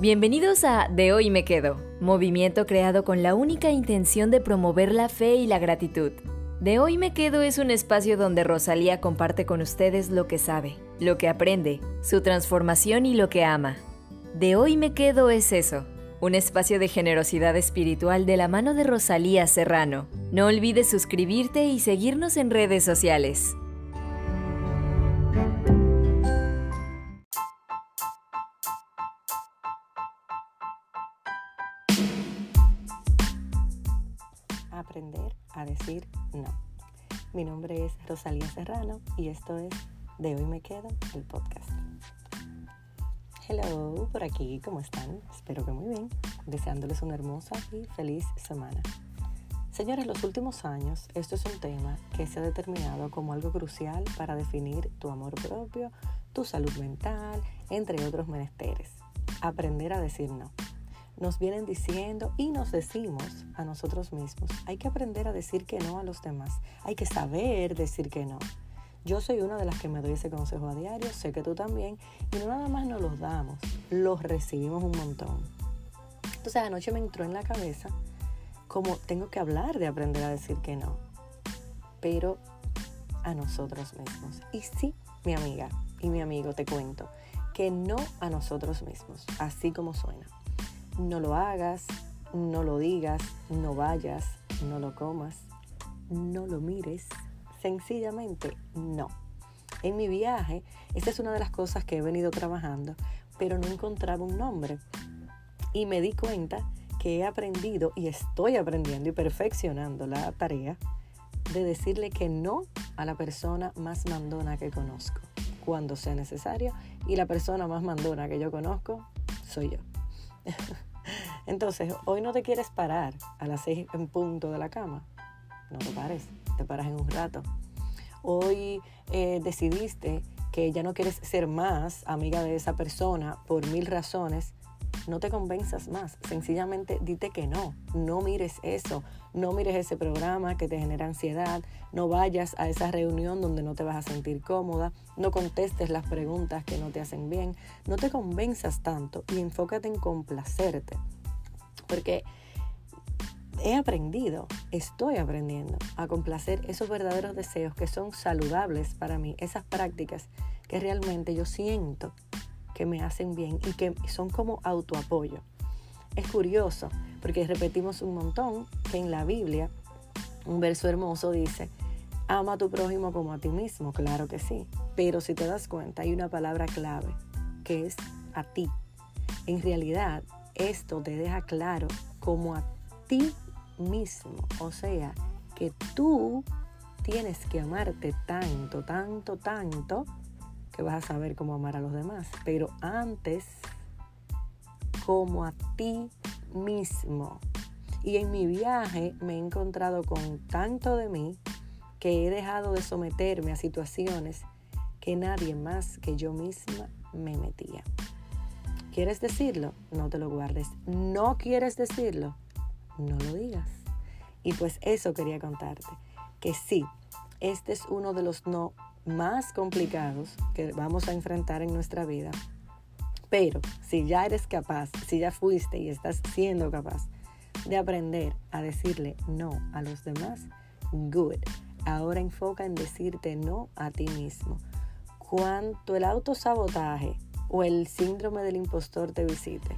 Bienvenidos a De hoy me quedo, movimiento creado con la única intención de promover la fe y la gratitud. De hoy me quedo es un espacio donde Rosalía comparte con ustedes lo que sabe, lo que aprende, su transformación y lo que ama. De hoy me quedo es eso, un espacio de generosidad espiritual de la mano de Rosalía Serrano. No olvides suscribirte y seguirnos en redes sociales. Aprender a decir no. Mi nombre es Rosalía Serrano y esto es De hoy me quedo, el podcast. Hello, por aquí, ¿cómo están? Espero que muy bien, deseándoles una hermosa y feliz semana. Señores, los últimos años, esto es un tema que se ha determinado como algo crucial para definir tu amor propio, tu salud mental, entre otros menesteres. Aprender a decir no nos vienen diciendo y nos decimos a nosotros mismos. Hay que aprender a decir que no a los demás. Hay que saber decir que no. Yo soy una de las que me doy ese consejo a diario, sé que tú también, y no nada más nos los damos, los recibimos un montón. Entonces anoche me entró en la cabeza como tengo que hablar de aprender a decir que no, pero a nosotros mismos. Y sí, mi amiga y mi amigo, te cuento, que no a nosotros mismos, así como suena no lo hagas, no lo digas, no vayas, no lo comas, no lo mires. Sencillamente no. En mi viaje, esta es una de las cosas que he venido trabajando, pero no encontraba un nombre. Y me di cuenta que he aprendido y estoy aprendiendo y perfeccionando la tarea de decirle que no a la persona más mandona que conozco, cuando sea necesario, y la persona más mandona que yo conozco soy yo. Entonces, hoy no te quieres parar a las seis en punto de la cama. No te pares, te paras en un rato. Hoy eh, decidiste que ya no quieres ser más amiga de esa persona por mil razones no te convenzas más. Sencillamente dite que no. No mires eso. No mires ese programa que te genera ansiedad. No vayas a esa reunión donde no te vas a sentir cómoda. No contestes las preguntas que no te hacen bien. No te convenzas tanto y enfócate en complacerte. Porque he aprendido, estoy aprendiendo a complacer esos verdaderos deseos que son saludables para mí, esas prácticas que realmente yo siento que me hacen bien y que son como autoapoyo. Es curioso porque repetimos un montón que en la Biblia un verso hermoso dice, ama a tu prójimo como a ti mismo, claro que sí, pero si te das cuenta hay una palabra clave que es a ti. En realidad esto te deja claro como a ti mismo, o sea, que tú tienes que amarte tanto, tanto, tanto, vas a saber cómo amar a los demás. Pero antes, como a ti mismo. Y en mi viaje me he encontrado con tanto de mí que he dejado de someterme a situaciones que nadie más que yo misma me metía. ¿Quieres decirlo? No te lo guardes. ¿No quieres decirlo? No lo digas. Y pues eso quería contarte. Que sí, este es uno de los no más complicados que vamos a enfrentar en nuestra vida. Pero si ya eres capaz, si ya fuiste y estás siendo capaz de aprender a decirle no a los demás, good. Ahora enfoca en decirte no a ti mismo. Cuanto el autosabotaje o el síndrome del impostor te visite,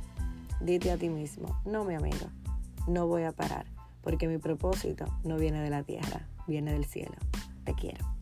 dite a ti mismo, no mi amigo, no voy a parar, porque mi propósito no viene de la tierra, viene del cielo. Te quiero.